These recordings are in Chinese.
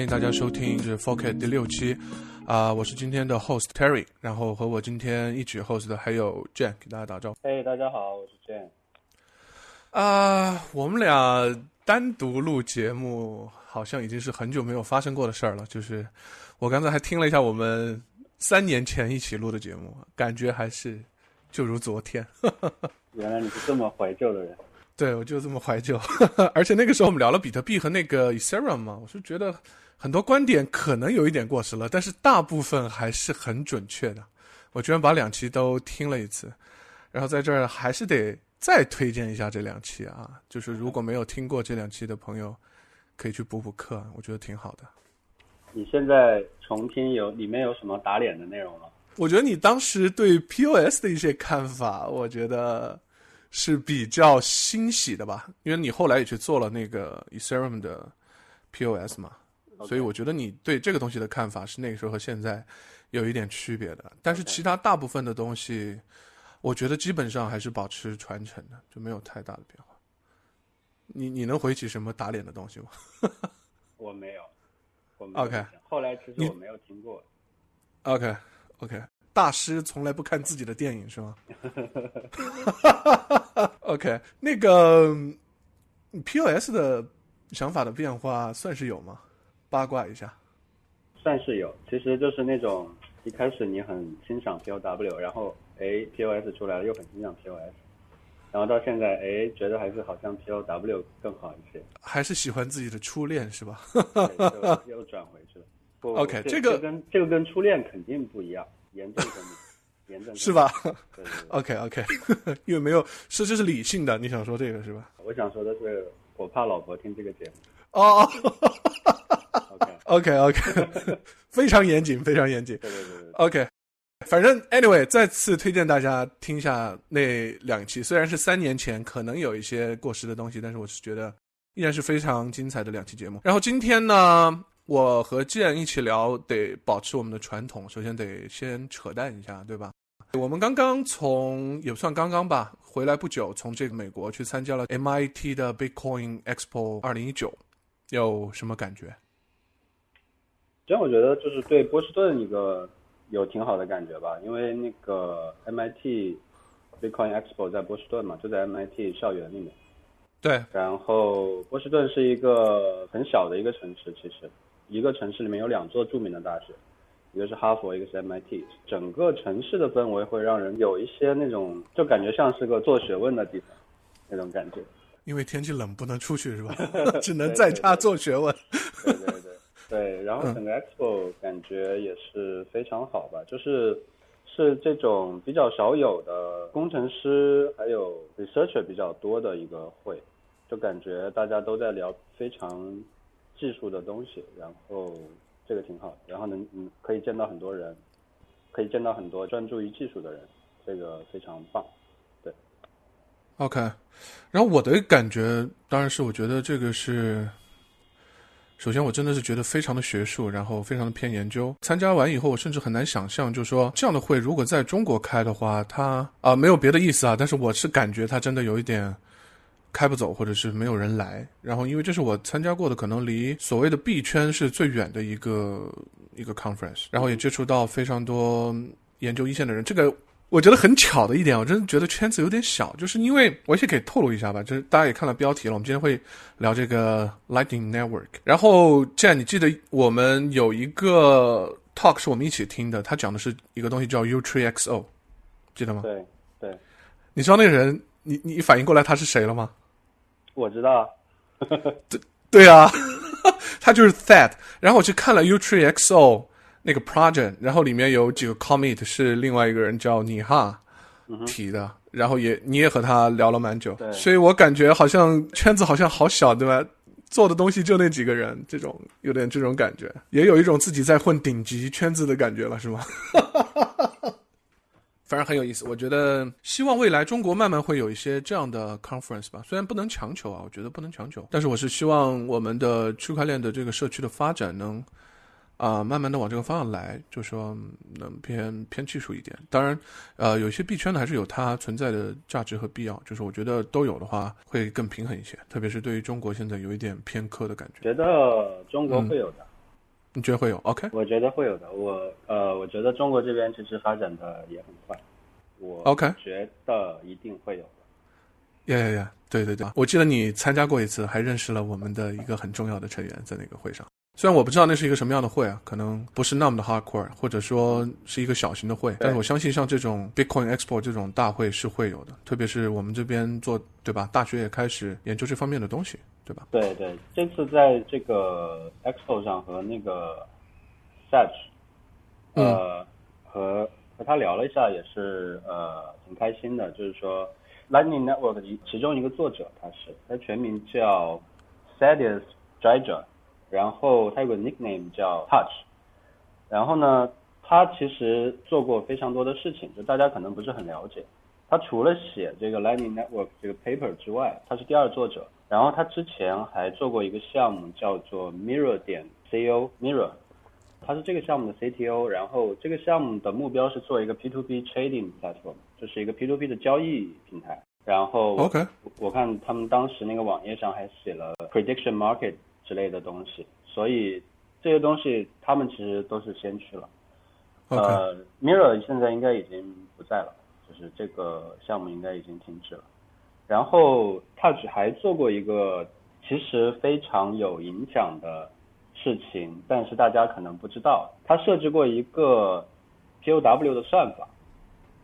欢迎大家收听是 f o c u s 第六期，啊，我是今天的 host Terry，然后和我今天一起 host 的还有 Jane，给大家打招呼。嘿，大家好，我是 Jane。啊，我们俩单独录节目，好像已经是很久没有发生过的事儿了。就是我刚才还听了一下我们三年前一起录的节目，感觉还是就如昨天。原来你是这么怀旧的人。对，我就这么怀旧，而且那个时候我们聊了比特币和那个 Ethereum 嘛，我是觉得很多观点可能有一点过时了，但是大部分还是很准确的。我居然把两期都听了一次，然后在这儿还是得再推荐一下这两期啊，就是如果没有听过这两期的朋友，可以去补补课，我觉得挺好的。你现在重听有里面有什么打脸的内容吗？我觉得你当时对 POS 的一些看法，我觉得。是比较欣喜的吧，因为你后来也去做了那个 Ethereum 的 POS 嘛，所以我觉得你对这个东西的看法是那个时候和现在有一点区别的。但是其他大部分的东西，我觉得基本上还是保持传承的，就没有太大的变化。你你能回起什么打脸的东西吗？我没有。我 OK。后来其实我没有听过。OK OK。大师从来不看自己的电影是吗？OK，那个 POS 的想法的变化算是有吗？八卦一下。算是有，其实就是那种一开始你很欣赏 POW，然后哎 POS 出来了又很欣赏 POS，然后到现在哎觉得还是好像 POW 更好一些。还是喜欢自己的初恋是吧？又转回去了。OK，这个跟这个跟初恋肯定不一样。严重分明，严重是吧？OK OK，因为没有是这是理性的，你想说这个是吧？我想说的是，我怕老婆听这个节目。哦，OK OK OK，非常严谨，非常严谨。对对对，OK，反正 Anyway，再次推荐大家听一下那两期，虽然是三年前，可能有一些过时的东西，但是我是觉得依然是非常精彩的两期节目。然后今天呢？我和建一起聊，得保持我们的传统。首先得先扯淡一下，对吧？我们刚刚从也不算刚刚吧，回来不久，从这个美国去参加了 MIT 的 Bitcoin Expo 二零一九，有什么感觉？其实我觉得就是对波士顿一个有挺好的感觉吧，因为那个 MIT Bitcoin Expo 在波士顿嘛，就在 MIT 校园里面。对。然后波士顿是一个很小的一个城市，其实。一个城市里面有两座著名的大学，一个是哈佛，一个是 MIT。整个城市的氛围会让人有一些那种，就感觉像是个做学问的地方，那种感觉。因为天气冷，不能出去是吧？只能在家做学问。对对对对，然后整个 Expo 感觉也是非常好吧，就是是这种比较少有的工程师还有 researcher 比较多的一个会，就感觉大家都在聊非常。技术的东西，然后这个挺好，然后能嗯可以见到很多人，可以见到很多专注于技术的人，这个非常棒，对。OK，然后我的感觉当然是我觉得这个是，首先我真的是觉得非常的学术，然后非常的偏研究。参加完以后，我甚至很难想象，就是说这样的会如果在中国开的话，它啊没有别的意思啊，但是我是感觉它真的有一点。开不走，或者是没有人来。然后，因为这是我参加过的，可能离所谓的币圈是最远的一个一个 conference。然后也接触到非常多研究一线的人。这个我觉得很巧的一点，我真的觉得圈子有点小，就是因为我也可以透露一下吧，就是大家也看到标题了，我们今天会聊这个 Lightning Network。然后，既然你记得我们有一个 talk 是我们一起听的，他讲的是一个东西叫 UTXO，记得吗？对对。你知道那个人？你你反应过来他是谁了吗？我知道，对对啊，他就是 That。然后我去看了 UTXO 那个 project，然后里面有几个 commit 是另外一个人叫尼哈提的，然后也你也和他聊了蛮久，所以我感觉好像圈子好像好小，对吧？做的东西就那几个人，这种有点这种感觉，也有一种自己在混顶级圈子的感觉了，是吗？反正很有意思，我觉得希望未来中国慢慢会有一些这样的 conference 吧，虽然不能强求啊，我觉得不能强求，但是我是希望我们的区块链的这个社区的发展能啊慢慢的往这个方向来，就说能偏偏技术一点。当然，呃，有些币圈呢还是有它存在的价值和必要，就是我觉得都有的话会更平衡一些，特别是对于中国现在有一点偏科的感觉。觉得中国会有的，你觉得会有？OK，我觉得会有的。我呃，我觉得中国这边其实发展的也很快。我 OK 觉得一定会有的。呀呀呀！对对对，我记得你参加过一次，还认识了我们的一个很重要的成员在那个会上。虽然我不知道那是一个什么样的会啊，可能不是那么的 hardcore，或者说是一个小型的会，但是我相信像这种 Bitcoin Expo 这种大会是会有的，特别是我们这边做对吧？大学也开始研究这方面的东西，对吧？对对，这次在这个 Expo 上和那个 Sach，呃，和和他聊了一下，也是呃挺开心的，就是说 Lightning Network 的其中一个作者，他是他全名叫 Sadius Jaja。然后他有个 nickname 叫 Touch，然后呢，他其实做过非常多的事情，就大家可能不是很了解。他除了写这个 Lightning Network 这个 paper 之外，他是第二作者。然后他之前还做过一个项目叫做 Mirror 点 co Mirror，他是这个项目的 CTO。然后这个项目的目标是做一个 P2P trading platform，就是一个 P2P 的交易平台。然后 OK，我看他们当时那个网页上还写了 prediction market。之类的东西，所以这些东西他们其实都是先驱了。呃，Mirror 现在应该已经不在了，就是这个项目应该已经停止了。然后 Touch 还做过一个其实非常有影响的事情，但是大家可能不知道，他设置过一个 POW 的算法，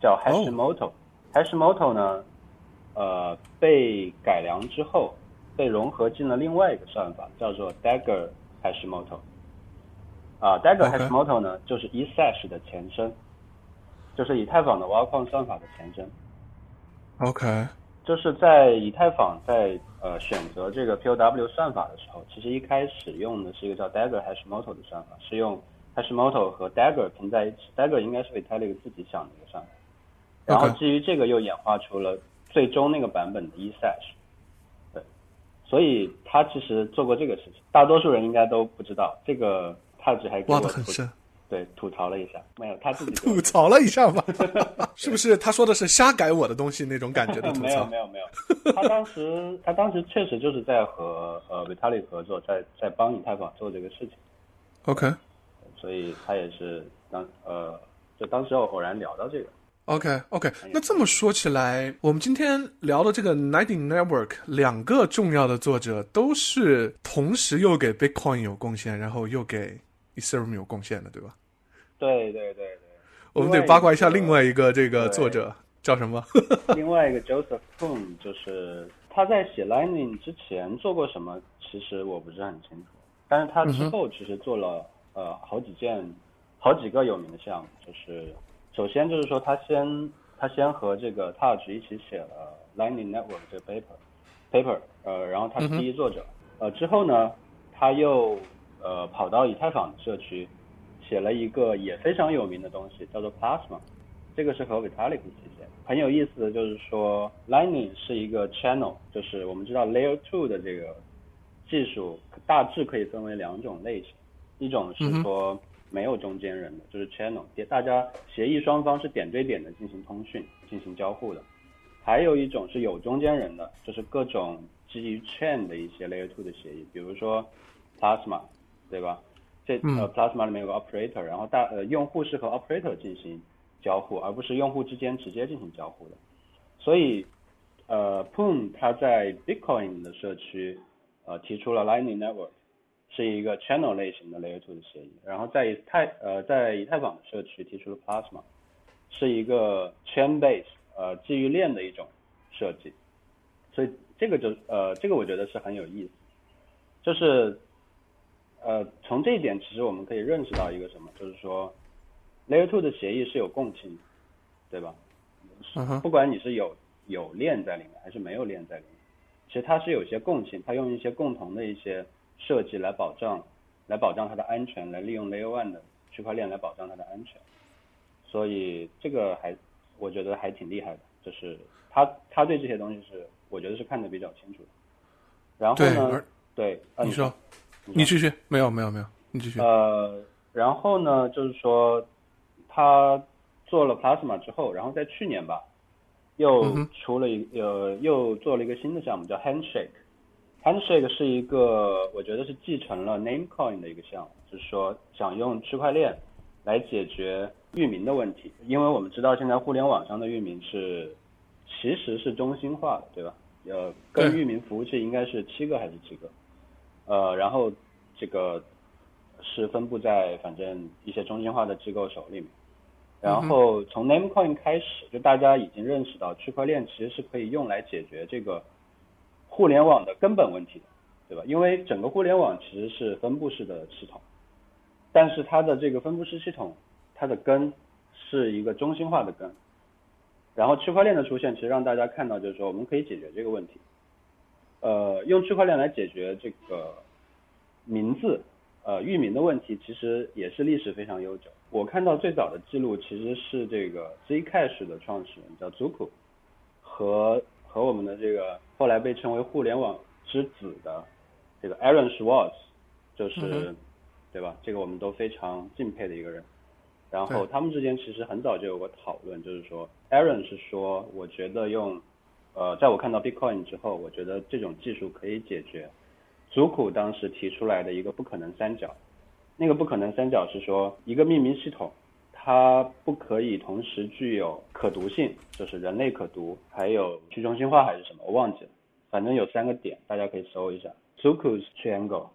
叫 Hashimoto。Hashimoto 呢，呃，被改良之后。被融合进了另外一个算法，叫做 Dagger Hashimoto。啊，Dagger Hashimoto 呢，就是 eSash 的前身，就是以太坊的挖矿算法的前身。OK。就是在以太坊在呃选择这个 POW 算法的时候，其实一开始用的是一个叫 Dagger Hashimoto 的算法，是用 Hashimoto 和 Dagger 拼在一起。Dagger 应该是 Vitalik 自己想的一个算法，然后基于这个又演化出了最终那个版本的 eSash。所以他其实做过这个事情，大多数人应该都不知道。这个他只还挖的很深，对，吐槽了一下，没有他自己 吐槽了一下吧？是不是他说的是瞎改我的东西那种感觉的吐槽？没有没有没有，他当时他当时确实就是在和呃 Vitalik 合作，在在帮以太坊做这个事情。OK，所以他也是当呃，就当时偶然聊到这个。OK，OK，那这么说起来，我们今天聊的这个 Lightning Network 两个重要的作者都是同时又给 Bitcoin 有贡献，然后又给 Ethereum 有贡献的，对吧？对对对对。我们得八卦一下另外一个这个作者叫什么？另外一个 Joseph Poon，就是他在写 Lightning 之前做过什么，其实我不是很清楚。但是他之后其实做了呃好几件、好几个有名的项目，就是。首先就是说，他先他先和这个 Touch 一起写了 Lightning Network 这个 paper，paper，呃，然后他是第一作者，呃，之后呢，他又呃跑到以太坊社区，写了一个也非常有名的东西，叫做 Plasma，这个是和 Vitalik 一起写。很有意思的就是说，Lightning 是一个 channel，就是我们知道 Layer Two 的这个技术大致可以分为两种类型，一种是说。没有中间人的，就是 channel，点大家协议双方是点对点的进行通讯、进行交互的。还有一种是有中间人的，就是各种基于 chain 的一些 layer two 的协议，比如说 Plasma，对吧？这呃 Plasma 里面有个 operator，然后大呃用户是和 operator 进行交互，而不是用户之间直接进行交互的。所以呃 Poon 它在 Bitcoin 的社区呃提出了 Lightning Network。是一个 channel 类型的 layer two 的协议，然后在以太呃在以太坊的社区提出了 Plasma，是一个 chain base 呃基于链的一种设计，所以这个就呃这个我觉得是很有意思，就是呃从这一点其实我们可以认识到一个什么，就是说 layer two 的协议是有共性的，对吧？不管你是有有链在里面还是没有链在里面，其实它是有些共性，它用一些共同的一些。设计来保障，来保障它的安全，来利用 Layer One 的区块链来保障它的安全，所以这个还我觉得还挺厉害的，就是他他对这些东西是我觉得是看得比较清楚的。然后呢，对，你说，你继续，没有没有没有，你继续。呃，然后呢，就是说他做了 Plasma 之后，然后在去年吧，又出了一呃又做了一个新的项目叫 Handshake。Handshake 是一个，我觉得是继承了 Namecoin 的一个项目，就是说想用区块链来解决域名的问题，因为我们知道现在互联网上的域名是其实是中心化的，对吧？呃，跟域名服务器应该是七个还是几个？呃，然后这个是分布在反正一些中心化的机构手里面。然后从 Namecoin 开始，就大家已经认识到区块链其实是可以用来解决这个互联网的根本问题，对吧？因为整个互联网其实是分布式的系统，但是它的这个分布式系统，它的根是一个中心化的根。然后区块链的出现，其实让大家看到，就是说我们可以解决这个问题。呃，用区块链来解决这个名字。呃，域名的问题其实也是历史非常悠久。我看到最早的记录其实是这个 Zcash 的创始人叫 Zuku，和和我们的这个后来被称为互联网之子的这个 Aaron Schwartz，就是对吧？这个我们都非常敬佩的一个人。然后他们之间其实很早就有过讨论，就是说 Aaron 是说，我觉得用呃，在我看到 Bitcoin 之后，我觉得这种技术可以解决。祖库当时提出来的一个不可能三角，那个不可能三角是说一个命名系统，它不可以同时具有可读性，就是人类可读，还有去中心化还是什么，我忘记了，反正有三个点，大家可以搜一下。Zuku's triangle，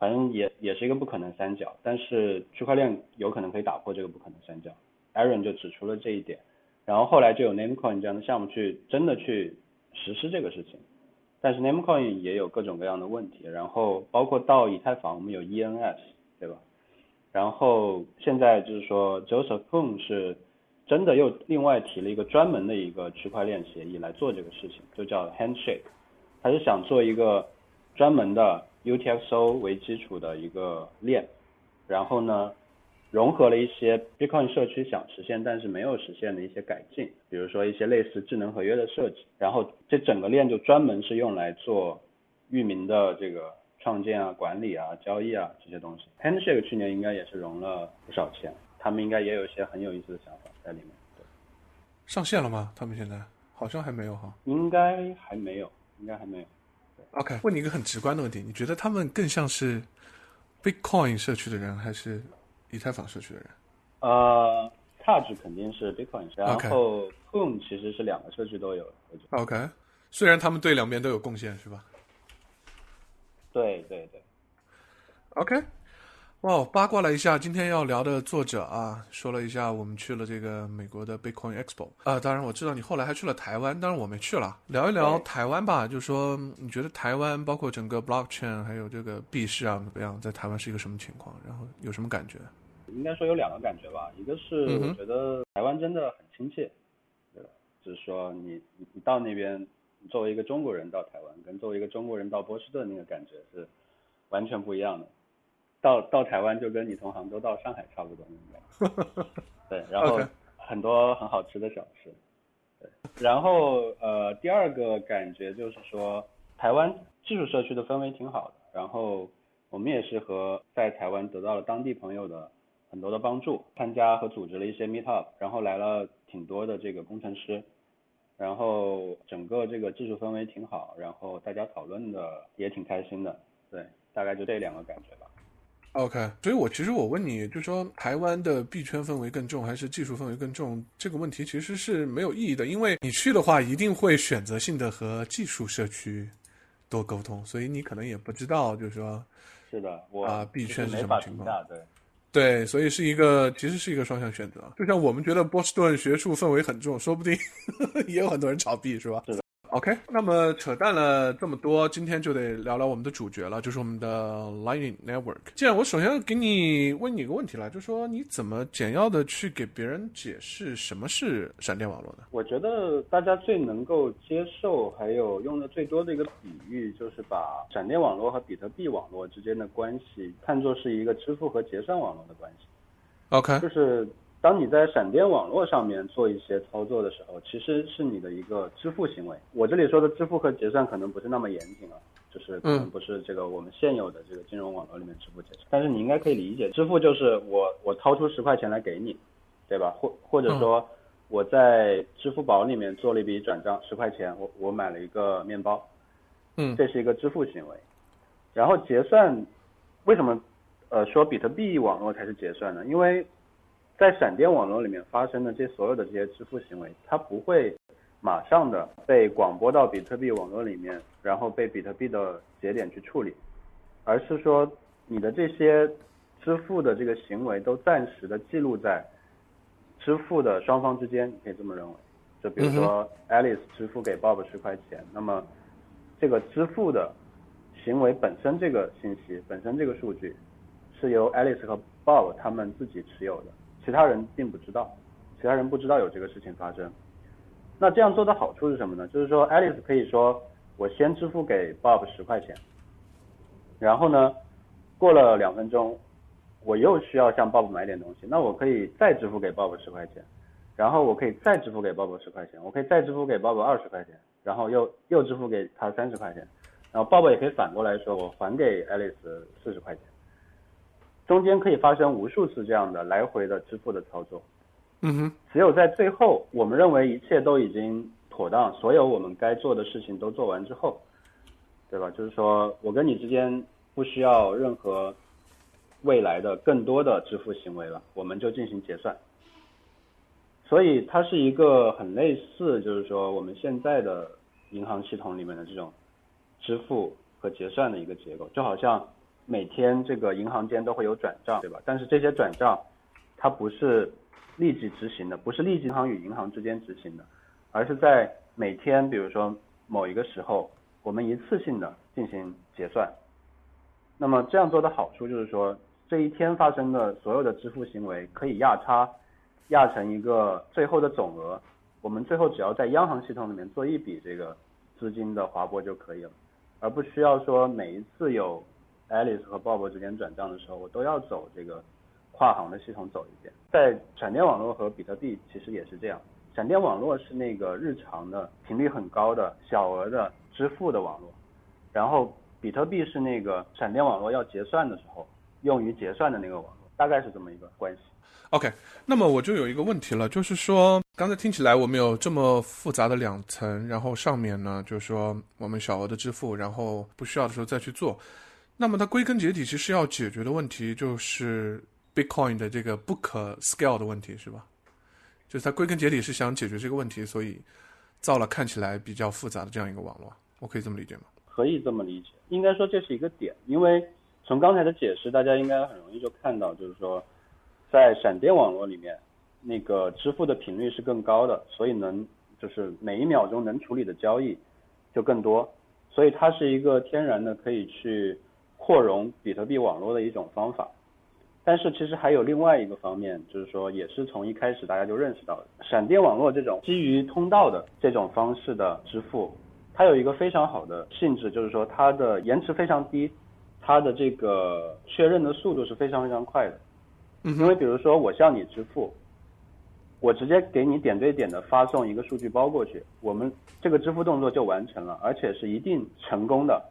反正也也是一个不可能三角，但是区块链有可能可以打破这个不可能三角。Aaron 就指出了这一点，然后后来就有 Namecoin 这样的项目去真的去实施这个事情。但是 Namecoin 也有各种各样的问题，然后包括到以太坊，我们有 ENS，然后现在就是说 Joseph Poon 是真的又另外提了一个专门的一个区块链协议来做这个事情，就叫 Handshake，他是想做一个专门的 UTXO 为基础的一个链，然后呢？融合了一些 Bitcoin 社区想实现但是没有实现的一些改进，比如说一些类似智能合约的设计，然后这整个链就专门是用来做域名的这个创建啊、管理啊、交易啊这些东西。Handshake 去年应该也是融了不少钱，他们应该也有一些很有意思的想法在里面。对，上线了吗？他们现在好像还没有哈。应该还没有，应该还没有。OK，问你一个很直观的问题，你觉得他们更像是 Bitcoin 社区的人还是？以太坊社区的人，呃，Touch 肯定是 Bitcoin，然后 Poon 其实是两个社区都有。OK，虽然他们对两边都有贡献，是吧？对对对。OK。哇，八卦了一下，今天要聊的作者啊，说了一下我们去了这个美国的 Bitcoin Expo 啊，当然我知道你后来还去了台湾，当然我没去了。聊一聊台湾吧，就说你觉得台湾包括整个 Blockchain 还有这个币市啊怎么样，在台湾是一个什么情况？然后有什么感觉？应该说有两个感觉吧，一个是我觉得台湾真的很亲切，对吧？就是说你你你到那边，作为一个中国人到台湾，跟作为一个中国人到波士顿那个感觉是完全不一样的。到到台湾就跟你从杭州到上海差不多那种，对，然后很多很好吃的小吃，对，然后呃第二个感觉就是说台湾技术社区的氛围挺好的，然后我们也是和在台湾得到了当地朋友的很多的帮助，参加和组织了一些 meet up，然后来了挺多的这个工程师，然后整个这个技术氛围挺好，然后大家讨论的也挺开心的，对，大概就这两个感觉吧。OK，所以我其实我问你，就说台湾的币圈氛围更重还是技术氛围更重？这个问题其实是没有意义的，因为你去的话一定会选择性的和技术社区多沟通，所以你可能也不知道，就是说，是的，我啊币圈是什么情况？对，对，所以是一个其实是一个双向选择。就像我们觉得波士顿学术氛围很重，说不定 也有很多人炒币，是吧？是的。OK，那么扯淡了这么多，今天就得聊聊我们的主角了，就是我们的 Lightning Network。既然我首先给你问你一个问题了，就说你怎么简要的去给别人解释什么是闪电网络呢？我觉得大家最能够接受，还有用的最多的一个比喻，就是把闪电网络和比特币网络之间的关系看作是一个支付和结算网络的关系。OK，就是。当你在闪电网络上面做一些操作的时候，其实是你的一个支付行为。我这里说的支付和结算可能不是那么严谨啊，就是可能不是这个我们现有的这个金融网络里面支付结算。但是你应该可以理解，支付就是我我掏出十块钱来给你，对吧？或或者说我在支付宝里面做了一笔转账，十块钱，我我买了一个面包，嗯，这是一个支付行为。然后结算，为什么呃说比特币网络才是结算呢？因为在闪电网络里面发生的这所有的这些支付行为，它不会马上的被广播到比特币网络里面，然后被比特币的节点去处理，而是说你的这些支付的这个行为都暂时的记录在支付的双方之间，你可以这么认为。就比如说 Alice 支付给 Bob 十块钱，那么这个支付的行为本身这个信息本身这个数据是由 Alice 和 Bob 他们自己持有的，其他人并不知道，其他人不知道有这个事情发生。那这样做的好处是什么呢？就是说 Alice 可以说我先支付给 Bob 十块钱，然后呢，过了两分钟，我又需要向 Bob 买点东西，那我可以再支付给 Bob 十块钱。然后我可以再支付给 Bob 十块钱，我可以再支付给 Bob 二十块钱，然后又又支付给他三十块钱，然后 Bob 也可以反过来说，我还给爱丽丝四十块钱，中间可以发生无数次这样的来回的支付的操作。嗯哼，只有在最后，我们认为一切都已经妥当，所有我们该做的事情都做完之后，对吧？就是说我跟你之间不需要任何未来的更多的支付行为了，我们就进行结算。所以它是一个很类似，就是说我们现在的银行系统里面的这种支付和结算的一个结构，就好像每天这个银行间都会有转账，对吧？但是这些转账它不是立即执行的，不是立即银行与银行之间执行的，而是在每天，比如说某一个时候，我们一次性的进行结算。那么这样做的好处就是说，这一天发生的所有的支付行为可以压差。压成一个最后的总额，我们最后只要在央行系统里面做一笔这个资金的划拨就可以了，而不需要说每一次有 Alice 和 Bob 之间转账的时候，我都要走这个跨行的系统走一遍。在闪电网络和比特币其实也是这样，闪电网络是那个日常的频率很高的小额的支付的网络，然后比特币是那个闪电网络要结算的时候用于结算的那个网络，大概是这么一个关系。OK，那么我就有一个问题了，就是说，刚才听起来我们有这么复杂的两层，然后上面呢，就是说我们小额的支付，然后不需要的时候再去做。那么它归根结底其实要解决的问题就是 Bitcoin 的这个不可 scale 的问题，是吧？就是它归根结底是想解决这个问题，所以造了看起来比较复杂的这样一个网络。我可以这么理解吗？可以这么理解，应该说这是一个点，因为从刚才的解释，大家应该很容易就看到，就是说。在闪电网络里面，那个支付的频率是更高的，所以能就是每一秒钟能处理的交易就更多，所以它是一个天然的可以去扩容比特币网络的一种方法。但是其实还有另外一个方面，就是说也是从一开始大家就认识到的，闪电网络这种基于通道的这种方式的支付，它有一个非常好的性质，就是说它的延迟非常低，它的这个确认的速度是非常非常快的。因为比如说我向你支付，我直接给你点对点的发送一个数据包过去，我们这个支付动作就完成了，而且是一定成功的。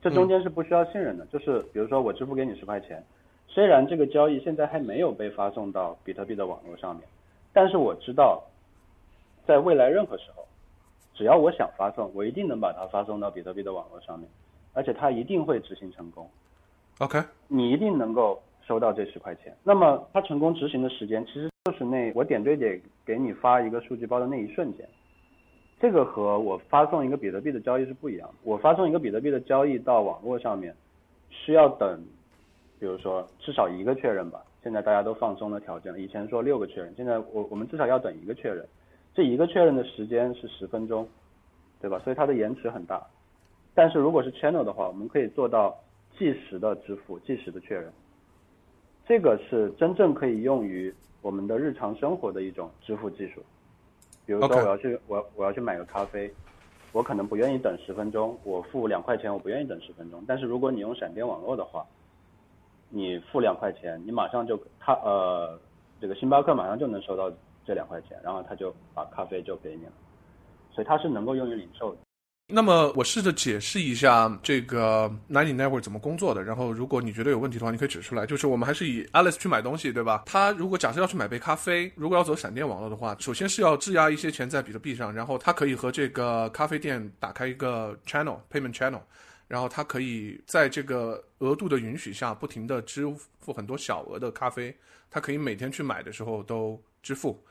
这中间是不需要信任的，就是比如说我支付给你十块钱，虽然这个交易现在还没有被发送到比特币的网络上面，但是我知道，在未来任何时候，只要我想发送，我一定能把它发送到比特币的网络上面，而且它一定会执行成功。OK，你一定能够。收到这十块钱，那么它成功执行的时间其实就是那我点对点给你发一个数据包的那一瞬间，这个和我发送一个比特币的交易是不一样的。我发送一个比特币的交易到网络上面，需要等，比如说至少一个确认吧。现在大家都放松了条件了，以前说六个确认，现在我我们至少要等一个确认，这一个确认的时间是十分钟，对吧？所以它的延迟很大。但是如果是 channel 的话，我们可以做到即时的支付，即时的确认。这个是真正可以用于我们的日常生活的一种支付技术。比如说，我要去我我要去买个咖啡，我可能不愿意等十分钟，我付两块钱，我不愿意等十分钟。但是如果你用闪电网络的话，你付两块钱，你马上就他呃这个星巴克马上就能收到这两块钱，然后他就把咖啡就给你了。所以它是能够用于零售的。那么我试着解释一下这个 Ninety Network 怎么工作的，然后如果你觉得有问题的话，你可以指出来。就是我们还是以 Alice 去买东西，对吧？他如果假设要去买杯咖啡，如果要走闪电网络的话，首先是要质押一些钱在比特币上，然后他可以和这个咖啡店打开一个 channel payment channel，然后他可以在这个额度的允许下，不停的支付很多小额的咖啡，他可以每天去买的时候都支付，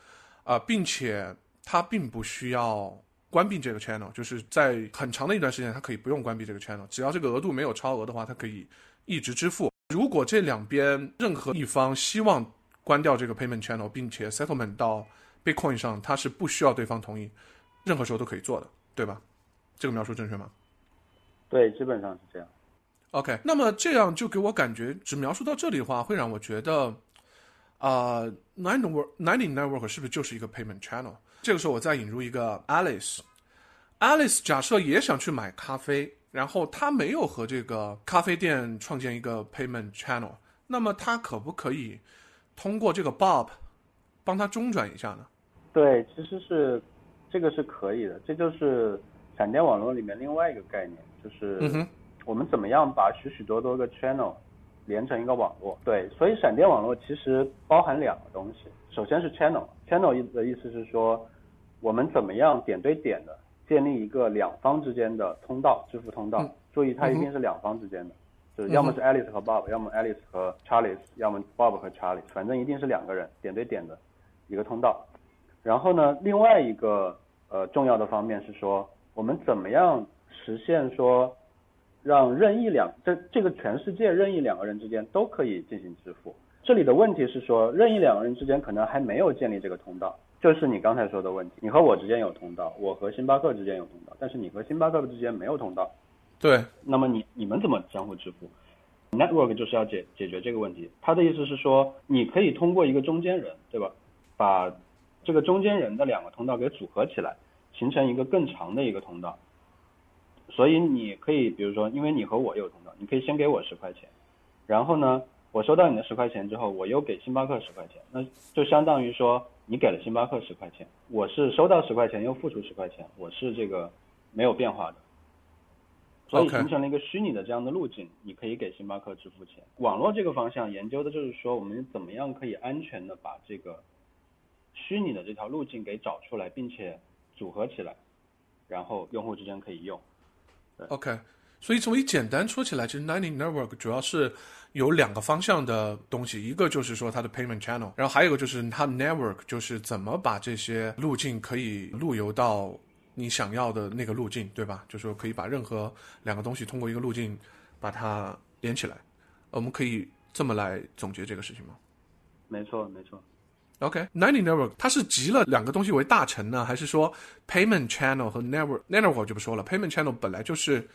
啊，并且他并不需要。关闭这个 channel，就是在很长的一段时间，它可以不用关闭这个 channel，只要这个额度没有超额的话，它可以一直支付。如果这两边任何一方希望关掉这个 payment channel，并且 settlement 到 Bitcoin 上，它是不需要对方同意，任何时候都可以做的，对吧？这个描述正确吗？对，基本上是这样。OK，那么这样就给我感觉，只描述到这里的话，会让我觉得，啊，Nine Network Nine Network 是不是就是一个 payment channel？这个时候，我再引入一个 Alice。Alice 假设也想去买咖啡，然后他没有和这个咖啡店创建一个 payment channel，那么他可不可以通过这个 Bob 帮他中转一下呢？对，其实是这个是可以的。这就是闪电网络里面另外一个概念，就是我们怎么样把许许多多个 channel 连成一个网络。对，所以闪电网络其实包含两个东西。首先是 channel，channel 意的意思是说，我们怎么样点对点的建立一个两方之间的通道，支付通道。注意，它一定是两方之间的，就是要么是 Alice 和 Bob，要么 Alice 和 Charlie，要么 Bob 和 Charlie，反正一定是两个人点对点的一个通道。然后呢，另外一个呃重要的方面是说，我们怎么样实现说，让任意两这这个全世界任意两个人之间都可以进行支付。这里的问题是说，任意两个人之间可能还没有建立这个通道，就是你刚才说的问题。你和我之间有通道，我和星巴克之间有通道，但是你和星巴克之间没有通道。对。那么你你们怎么相互支付？Network 就是要解解决这个问题。他的意思是说，你可以通过一个中间人，对吧？把这个中间人的两个通道给组合起来，形成一个更长的一个通道。所以你可以，比如说，因为你和我有通道，你可以先给我十块钱，然后呢？我收到你的十块钱之后，我又给星巴克十块钱，那就相当于说你给了星巴克十块钱，我是收到十块钱又付出十块钱，我是这个没有变化的，所以形成了一个虚拟的这样的路径，你可以给星巴克支付钱。网络这个方向研究的就是说，我们怎么样可以安全的把这个虚拟的这条路径给找出来，并且组合起来，然后用户之间可以用。OK。所以，从一简单说起来，其实 Lightning Network 主要是有两个方向的东西，一个就是说它的 payment channel，然后还有一个就是它 network，就是怎么把这些路径可以路由到你想要的那个路径，对吧？就是说可以把任何两个东西通过一个路径把它连起来。我们可以这么来总结这个事情吗？没错，没错。OK，Lightning Network 它是集了两个东西为大成呢，还是说 payment channel 和 network network 就不说了？payment channel 本来就是。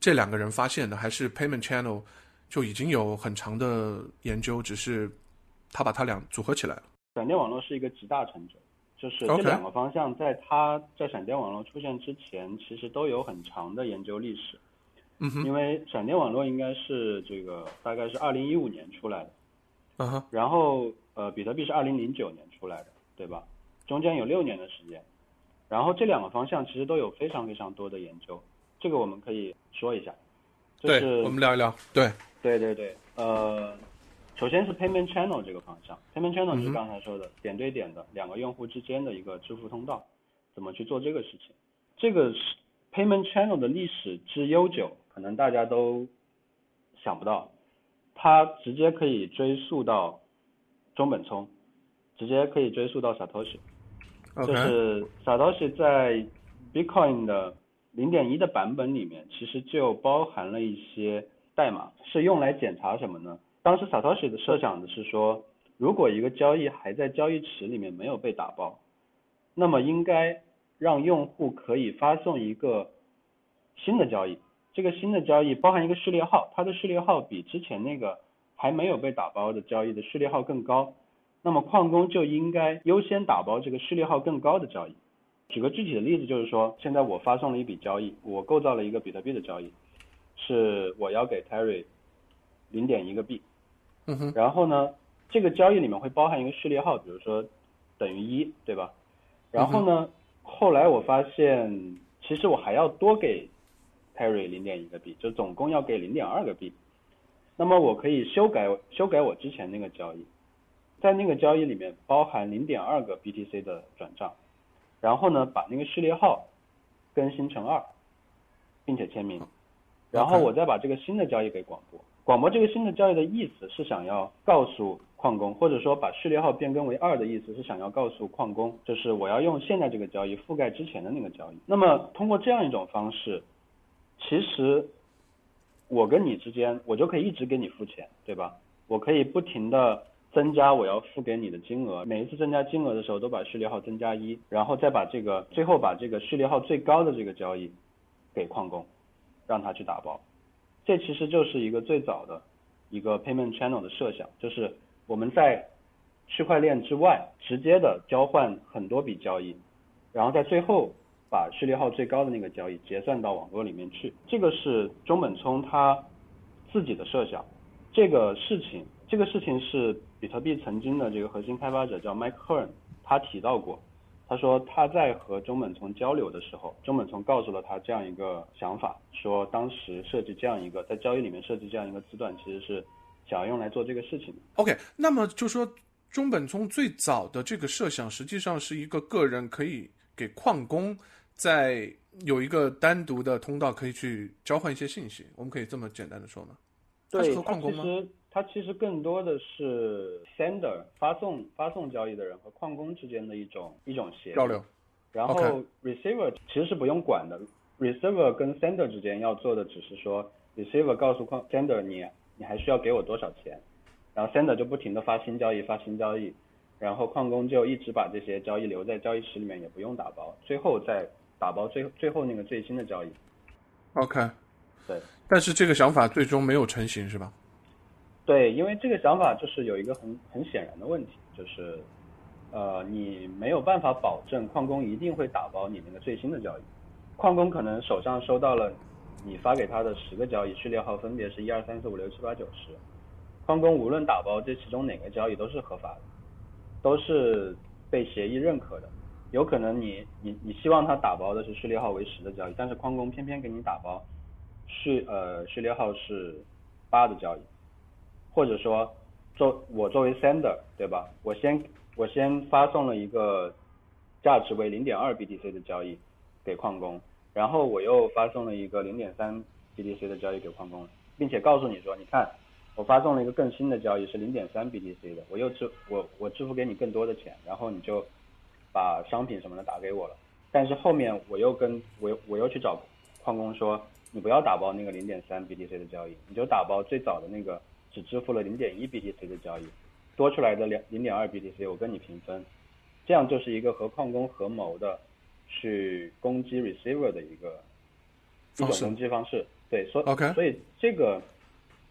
这两个人发现的，还是 Payment Channel 就已经有很长的研究，只是他把它俩组合起来了。闪电网络是一个集大成者，就是这两个方向，在它在闪电网络出现之前，其实都有很长的研究历史。嗯哼。因为闪电网络应该是这个大概是二零一五年出来的。嗯哼。然后呃，比特币是二零零九年出来的，对吧？中间有六年的时间。然后这两个方向其实都有非常非常多的研究。这个我们可以说一下，就是我们聊一聊。对，对对对，呃，首先是 payment channel 这个方向，payment channel 就是刚才说的点对点的两个用户之间的一个支付通道，怎么去做这个事情？这个是 payment channel 的历史之悠久，可能大家都想不到，它直接可以追溯到中本聪，直接可以追溯到 Satoshi，就是 Satoshi 在 Bitcoin 的。零点一的版本里面其实就包含了一些代码，是用来检查什么呢？当时 Satoshi 的设想的是说，如果一个交易还在交易池里面没有被打包，那么应该让用户可以发送一个新的交易，这个新的交易包含一个序列号，它的序列号比之前那个还没有被打包的交易的序列号更高，那么矿工就应该优先打包这个序列号更高的交易。举个具体的例子，就是说，现在我发送了一笔交易，我构造了一个比特币的交易，是我要给 Terry 零点一个币，嗯哼，然后呢，这个交易里面会包含一个序列号，比如说等于一，对吧？然后呢，后来我发现其实我还要多给 Terry 零点一个币，就总共要给零点二个币。那么我可以修改修改我之前那个交易，在那个交易里面包含零点二个 BTC 的转账，然后呢把那个序列号更新成二，并且签名，然后我再把这个新的交易给广播。广播这个新的交易的意思是想要告诉矿工，或者说把序列号变更为二的意思是想要告诉矿工，就是我要用现在这个交易覆盖之前的那个交易。那么通过这样一种方式，其实我跟你之间，我就可以一直给你付钱，对吧？我可以不停的增加我要付给你的金额，每一次增加金额的时候都把序列号增加一，然后再把这个最后把这个序列号最高的这个交易给矿工，让他去打包。这其实就是一个最早的一个 payment channel 的设想，就是我们在区块链之外直接的交换很多笔交易，然后在最后把序列号最高的那个交易结算到网络里面去。这个是中本聪他自己的设想。这个事情，这个事情是比特币曾经的这个核心开发者叫 Mike Hearn，他提到过。他说他在和中本聪交流的时候，中本聪告诉了他这样一个想法，说当时设计这样一个在交易里面设计这样一个字段，其实是想要用来做这个事情。OK，那么就说中本聪最早的这个设想，实际上是一个个人可以给矿工在有一个单独的通道可以去交换一些信息，我们可以这么简单的说吗？对，和矿工吗？它其实更多的是 sender 发送发送交易的人和矿工之间的一种一种协交流，然后 receiver 其实是不用管的，receiver 跟 sender 之间要做的只是说 receiver 告诉矿 sender 你你还需要给我多少钱，然后 sender 就不停的发新交易发新交易，然后矿工就一直把这些交易留在交易池里面也不用打包，最后再打包最最后那个最新的交易。OK，对，但是这个想法最终没有成型是吧？对，因为这个想法就是有一个很很显然的问题，就是，呃，你没有办法保证矿工一定会打包你那个最新的交易，矿工可能手上收到了你发给他的十个交易序列号分别是一二三四五六七八九十，矿工无论打包这其中哪个交易都是合法的，都是被协议认可的，有可能你你你希望他打包的是序列号为十的交易，但是矿工偏偏给你打包序呃序列号是八的交易。或者说，作我作为 sender，对吧？我先我先发送了一个价值为零点二 BTC 的交易给矿工，然后我又发送了一个零点三 BTC 的交易给矿工，并且告诉你说，你看，我发送了一个更新的交易是零点三 BTC 的，我又支我我支付给你更多的钱，然后你就把商品什么的打给我了。但是后面我又跟我又我又去找矿工说，你不要打包那个零点三 BTC 的交易，你就打包最早的那个。只支付了零点一 BTC 的交易，多出来的两零点二 BTC 我跟你平分，这样就是一个和矿工合谋的去攻击 receiver 的一个一种攻击方式。对，所以所以这个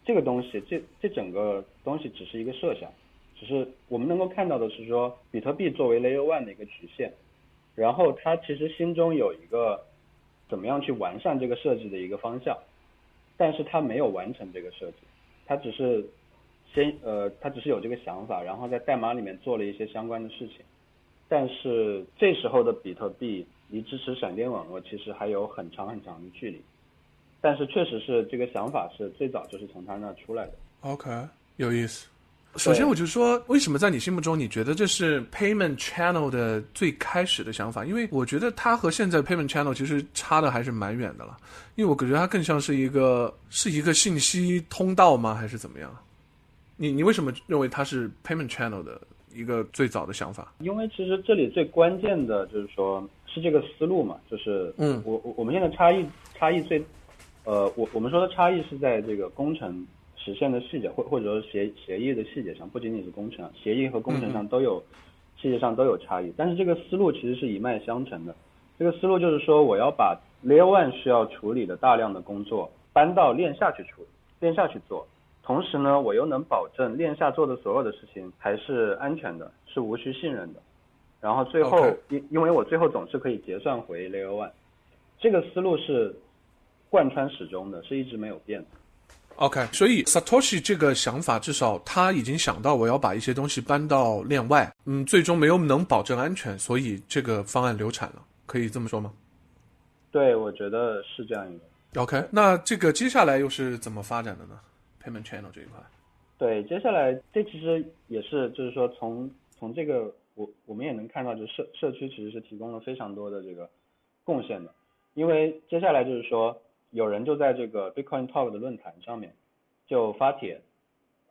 这个东西，这这整个东西只是一个设想，只是我们能够看到的是说，比特币作为 Layer One 的一个局限，然后他其实心中有一个怎么样去完善这个设计的一个方向，但是他没有完成这个设计。他只是先呃，他只是有这个想法，然后在代码里面做了一些相关的事情。但是这时候的比特币离支持闪电网络其实还有很长很长的距离。但是确实是这个想法是最早就是从他那出来的。OK，有意思。首先，我就说，为什么在你心目中，你觉得这是 payment channel 的最开始的想法？因为我觉得它和现在 payment channel 其实差的还是蛮远的了。因为我感觉它更像是一个是一个信息通道吗？还是怎么样？你你为什么认为它是 payment channel 的一个最早的想法？因为其实这里最关键的就是说，是这个思路嘛，就是嗯，我我我们现在差异差异最，呃，我我们说的差异是在这个工程。实现的细节，或或者说协协议的细节上，不仅仅是工程，协议和工程上都有细节上都有差异。但是这个思路其实是一脉相承的。这个思路就是说，我要把 Layer One 需要处理的大量的工作搬到链下去处理，链下去做。同时呢，我又能保证链下做的所有的事情还是安全的，是无需信任的。然后最后，因因为我最后总是可以结算回 Layer One，这个思路是贯穿始终的，是一直没有变的。OK，所以 Satoshi 这个想法，至少他已经想到我要把一些东西搬到链外，嗯，最终没有能保证安全，所以这个方案流产了，可以这么说吗？对，我觉得是这样一个。OK，那这个接下来又是怎么发展的呢？Payment Channel 这一块。对，接下来这其实也是，就是说从从这个我我们也能看到，就社社区其实是提供了非常多的这个贡献的，因为接下来就是说有人就在这个 Bitcoin Talk 的论坛上面就发帖，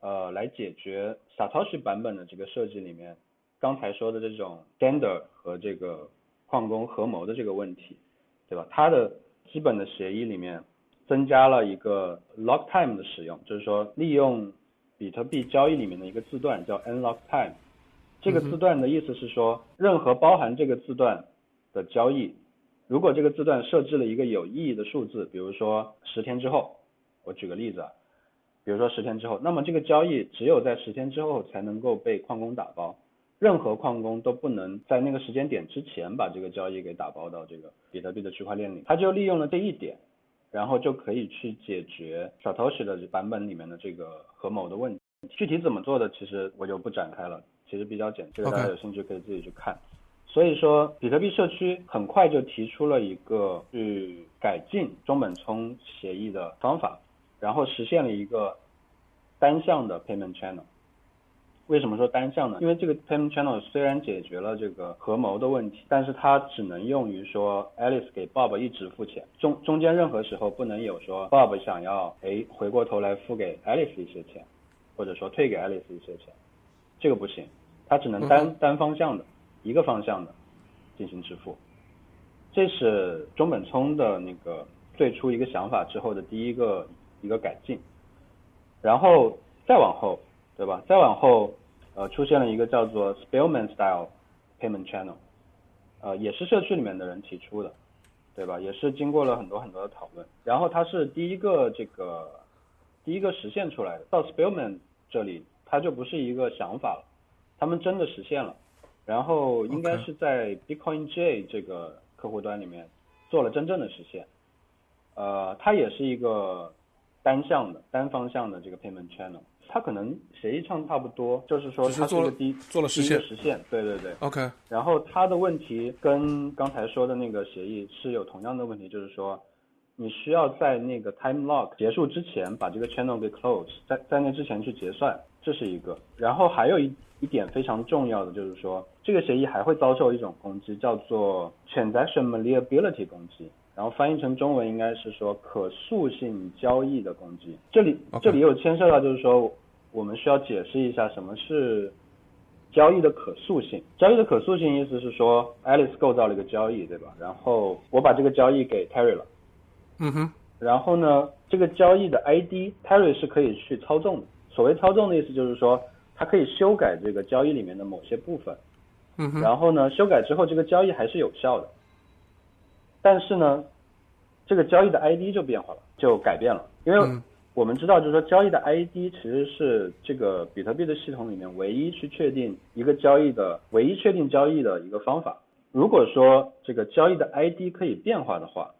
呃，来解决 Satoshi 版本的这个设计里面刚才说的这种 Standard 和这个矿工合谋的这个问题。对吧？它的基本的协议里面增加了一个 lock time 的使用，就是说利用比特币交易里面的一个字段叫 unlock time。这个字段的意思是说，任何包含这个字段的交易，如果这个字段设置了一个有意义的数字，比如说十天之后，我举个例子啊，比如说十天之后，那么这个交易只有在十天之后才能够被矿工打包。任何矿工都不能在那个时间点之前把这个交易给打包到这个比特币的区块链里，他就利用了这一点，然后就可以去解决 Satoshi 的版本里面的这个合谋的问题。具体怎么做的，其实我就不展开了，其实比较简，这个大家有兴趣可以自己去看。所以说，比特币社区很快就提出了一个去改进中本聪协议的方法，然后实现了一个单向的 payment channel。为什么说单向呢？因为这个 payment channel 虽然解决了这个合谋的问题，但是它只能用于说 Alice 给 Bob 一直付钱，中中间任何时候不能有说 Bob 想要哎回过头来付给 Alice 一些钱，或者说退给 Alice 一些钱，这个不行，它只能单单方向的一个方向的进行支付。这是中本聪的那个最初一个想法之后的第一个一个改进，然后再往后，对吧？再往后。呃，出现了一个叫做 Spellman Style Payment Channel，呃，也是社区里面的人提出的，对吧？也是经过了很多很多的讨论，然后它是第一个这个第一个实现出来的。到 Spellman 这里，它就不是一个想法了，他们真的实现了，然后应该是在 Bitcoin J 这个客户端里面做了真正的实现，呃，它也是一个单向的单方向的这个 Payment Channel。它可能协议上差不多，就是说它做了第做了实现实现，对对对。OK。然后它的问题跟刚才说的那个协议是有同样的问题，就是说你需要在那个 time lock 结束之前把这个 channel 给 close，在在那之前去结算，这是一个。然后还有一一点非常重要的就是说，这个协议还会遭受一种攻击，叫做 transaction malleability 攻击。然后翻译成中文应该是说可塑性交易的攻击。这里这里又牵涉到就是说。我们需要解释一下什么是交易的可塑性。交易的可塑性意思是说，Alice 构造了一个交易，对吧？然后我把这个交易给 Terry 了。嗯哼。然后呢，这个交易的 ID Terry 是可以去操纵的。所谓操纵的意思就是说，它可以修改这个交易里面的某些部分。嗯哼。然后呢，修改之后这个交易还是有效的。但是呢，这个交易的 ID 就变化了，就改变了，因为。我们知道，就是说交易的 ID 其实是这个比特币的系统里面唯一去确定一个交易的唯一确定交易的一个方法。如果说这个交易的 ID 可以变化的话，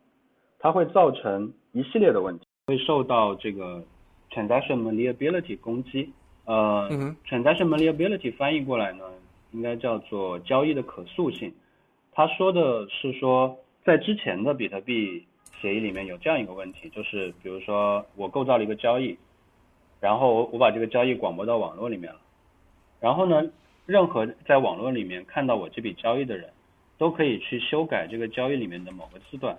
它会造成一系列的问题，会受到这个 transaction malleability 攻击。呃，transaction malleability 翻译过来呢，应该叫做交易的可塑性。他说的是说，在之前的比特币。协议里面有这样一个问题，就是比如说我构造了一个交易，然后我我把这个交易广播到网络里面了，然后呢，任何在网络里面看到我这笔交易的人，都可以去修改这个交易里面的某个字段，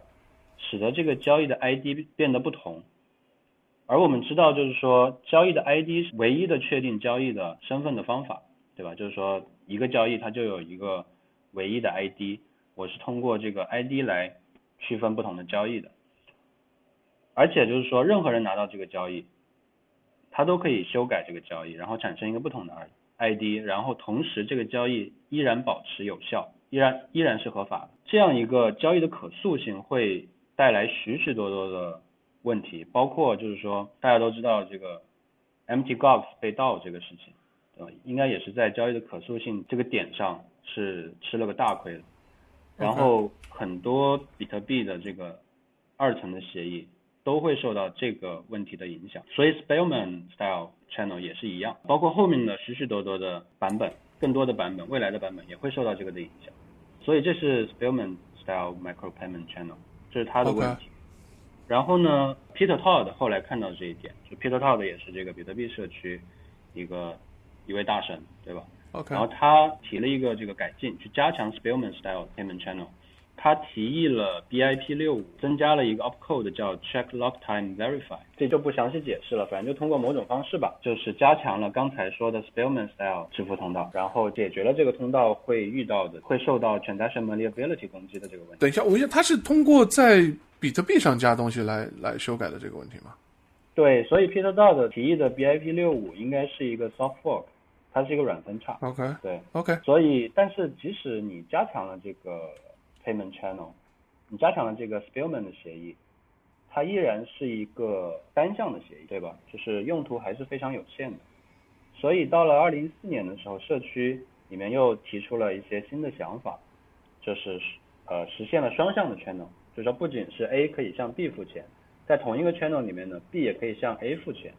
使得这个交易的 ID 变得不同。而我们知道，就是说交易的 ID 是唯一的确定交易的身份的方法，对吧？就是说一个交易它就有一个唯一的 ID，我是通过这个 ID 来。区分不同的交易的，而且就是说，任何人拿到这个交易，他都可以修改这个交易，然后产生一个不同的 ID，然后同时这个交易依然保持有效，依然依然是合法的。这样一个交易的可塑性会带来许许多多的问题，包括就是说，大家都知道这个 empty gox 被盗这个事情，对吧？应该也是在交易的可塑性这个点上是吃了个大亏的。然后很多比特币的这个二层的协议都会受到这个问题的影响，所以 Spellman Style Channel 也是一样，包括后面的许许多多的版本，更多的版本，未来的版本也会受到这个的影响。所以这是 Spellman Style Micro Payment Channel。这是他的问题。然后呢，Peter Todd 后来看到这一点，就 Peter Todd 也是这个比特币社区一个一位大神，对吧？OK。然后他提了一个这个改进，去加强 Spellman Style Payment Channel。他提议了 BIP 六五，增加了一个 opcode 叫 Check Lock Time Verify，这就不详细解释了，反正就通过某种方式吧，就是加强了刚才说的 Spellman Style 支付通道，然后解决了这个通道会遇到的会受到 Transaction Malleability 攻击的这个问题。等一下，我问一下，他是通过在比特币上加东西来来修改的这个问题吗？对，所以 Peter Dodd 提议的 BIP 六五应该是一个 soft fork，它是一个软分叉。OK，对，OK。所以，但是即使你加强了这个 payment channel，你加强了这个 Spellman 的协议，它依然是一个单向的协议，对吧？就是用途还是非常有限的。所以到了二零一四年的时候，社区里面又提出了一些新的想法，就是呃实现了双向的 channel，就是说不仅是 A 可以向 B 付钱，在同一个 channel 里面呢，B 也可以向 A 付钱。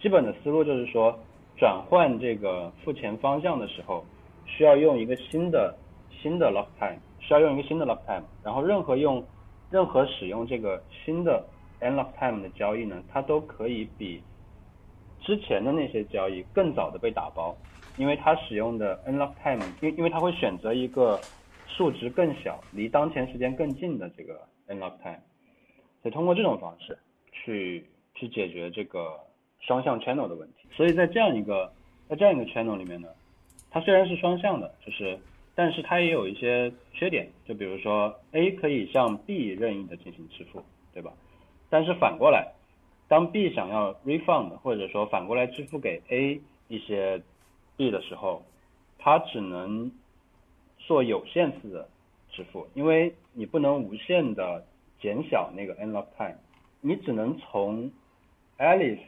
基本的思路就是说，转换这个付钱方向的时候，需要用一个新的新的 lock time。需要用一个新的 lock time，然后任何用任何使用这个新的 n lock time 的交易呢，它都可以比之前的那些交易更早的被打包，因为它使用的 n lock time，因因为它会选择一个数值更小、离当前时间更近的这个 n lock time，所以通过这种方式去去解决这个双向 channel 的问题。所以在这样一个在这样一个 channel 里面呢，它虽然是双向的，就是但是它也有一些缺点，就比如说 A 可以向 B 任意的进行支付，对吧？但是反过来，当 B 想要 refund 或者说反过来支付给 A 一些 B 的时候，它只能做有限次的支付，因为你不能无限的减小那个 n lock time，你只能从 Alice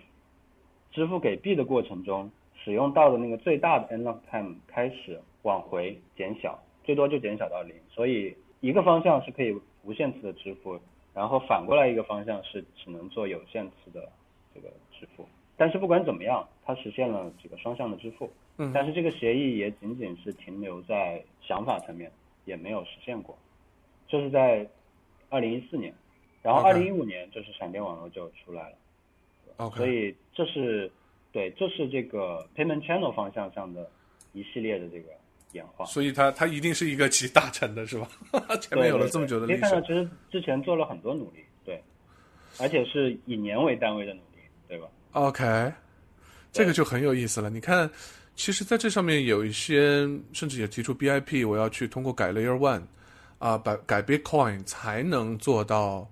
支付给 B 的过程中使用到的那个最大的 n lock time 开始。往回减小，最多就减小到零，所以一个方向是可以无限次的支付，然后反过来一个方向是只能做有限次的这个支付。但是不管怎么样，它实现了这个双向的支付。嗯。但是这个协议也仅仅是停留在想法层面，也没有实现过。这是在二零一四年，然后二零一五年就是闪电网络就出来了。OK。所以这是对，这是这个 payment channel 方向上的一系列的这个。演化，所以它它一定是一个集大成的，是吧？前面有了这么久的历史，可以看到，其实之前做了很多努力，对，而且是以年为单位的努力，对吧？OK，这个就很有意思了。你看，其实在这上面有一些，甚至也提出 BIP，我要去通过改 Layer One 啊，改改 Bitcoin 才能做到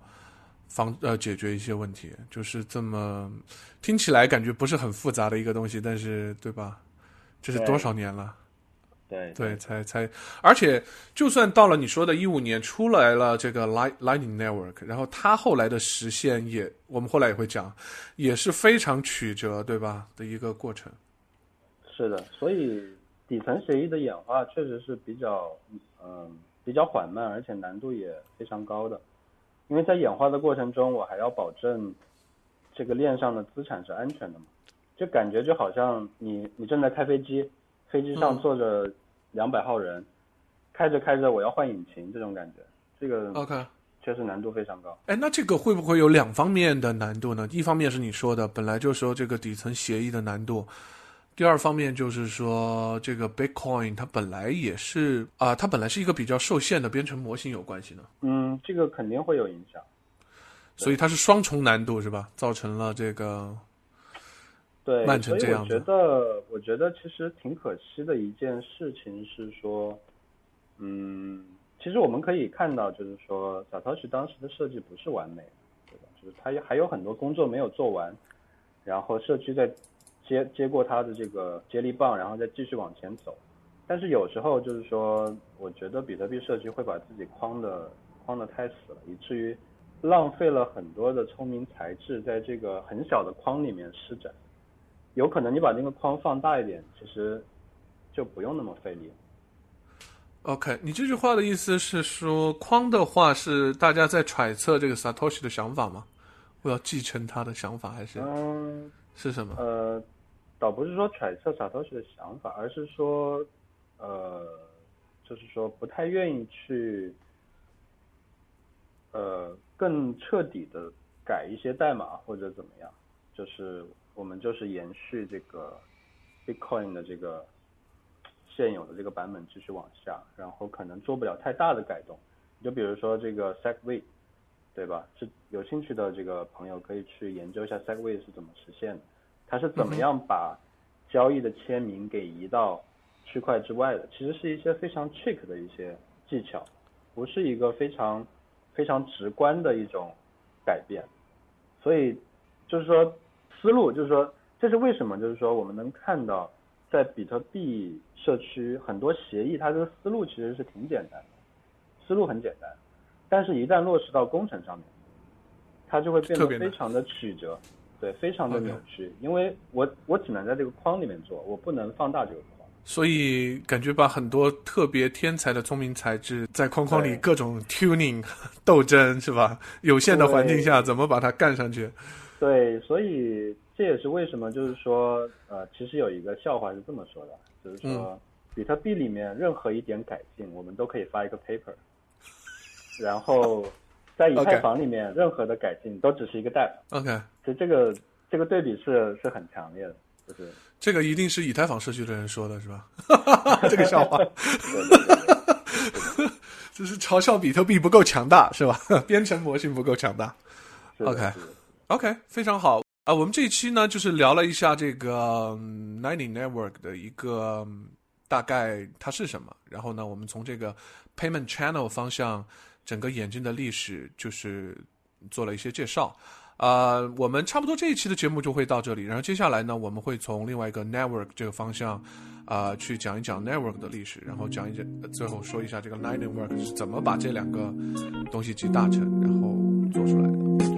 防呃解决一些问题，就是这么听起来感觉不是很复杂的一个东西，但是对吧？这是多少年了？对对，才才，而且就算到了你说的一五年出来了这个 Light Lightning Network，然后它后来的实现也，我们后来也会讲，也是非常曲折，对吧？的一个过程。是的，所以底层协议的演化确实是比较，嗯，比较缓慢，而且难度也非常高的。因为在演化的过程中，我还要保证这个链上的资产是安全的嘛，就感觉就好像你你正在开飞机，飞机上坐着。两百号人，开着开着我要换引擎，这种感觉，这个 OK，确实难度非常高。哎，那这个会不会有两方面的难度呢？一方面是你说的，本来就说这个底层协议的难度；第二方面就是说这个 Bitcoin 它本来也是啊，它本来是一个比较受限的编程模型，有关系呢？嗯，这个肯定会有影响。所以它是双重难度是吧？造成了这个。对，所以我觉得，我觉得其实挺可惜的一件事情是说，嗯，其实我们可以看到，就是说，小涛 i 当时的设计不是完美的，对吧？就是他还有很多工作没有做完，然后社区在接接过他的这个接力棒，然后再继续往前走。但是有时候就是说，我觉得比特币社区会把自己框的框的太死了，以至于浪费了很多的聪明才智在这个很小的框里面施展。有可能你把那个框放大一点，其实就不用那么费力。OK，你这句话的意思是说，框的话是大家在揣测这个 Satoshi 的想法吗？我要继承他的想法，还是嗯是什么？呃，倒不是说揣测 Satoshi 的想法，而是说呃，就是说不太愿意去呃更彻底的改一些代码或者怎么样，就是我们就是延续这个 Bitcoin 的这个现有的这个版本继续往下，然后可能做不了太大的改动。就比如说这个 Segway，对吧？是有兴趣的这个朋友可以去研究一下 Segway 是怎么实现的，它是怎么样把交易的签名给移到区块之外的。其实是一些非常 trick 的一些技巧，不是一个非常非常直观的一种改变。所以就是说思路，就是说这是为什么？就是说我们能看到在比特币社区很多协议，它这个思路其实是挺简单的。思路很简单，但是一旦落实到工程上面，它就会变得非常的曲折，对，非常的扭曲。因为我我只能在这个框里面做，我不能放大这个框。所以感觉把很多特别天才的聪明才智在框框里各种 tuning 斗争是吧？有限的环境下怎么把它干上去？对，所以这也是为什么就是说，呃，其实有一个笑话是这么说的，就是说，比特币里面任何一点改进，我们都可以发一个 paper。然后，在以太坊里面，任何的改进都只是一个代码。OK，所以这个这个对比是是很强烈的，就是这个一定是以太坊社区的人说的是吧？这个笑话，就是嘲笑比特币不够强大是吧？编程模型不够强大。OK，非常好啊。我们这一期呢，就是聊了一下这个 Lightning Network 的一个大概它是什么，然后呢，我们从这个 Payment Channel 方向。整个眼镜的历史就是做了一些介绍，啊，我们差不多这一期的节目就会到这里，然后接下来呢，我们会从另外一个 network 这个方向，啊，去讲一讲 network 的历史，然后讲一讲，最后说一下这个 NINING network 是怎么把这两个东西集大成，然后做出来的。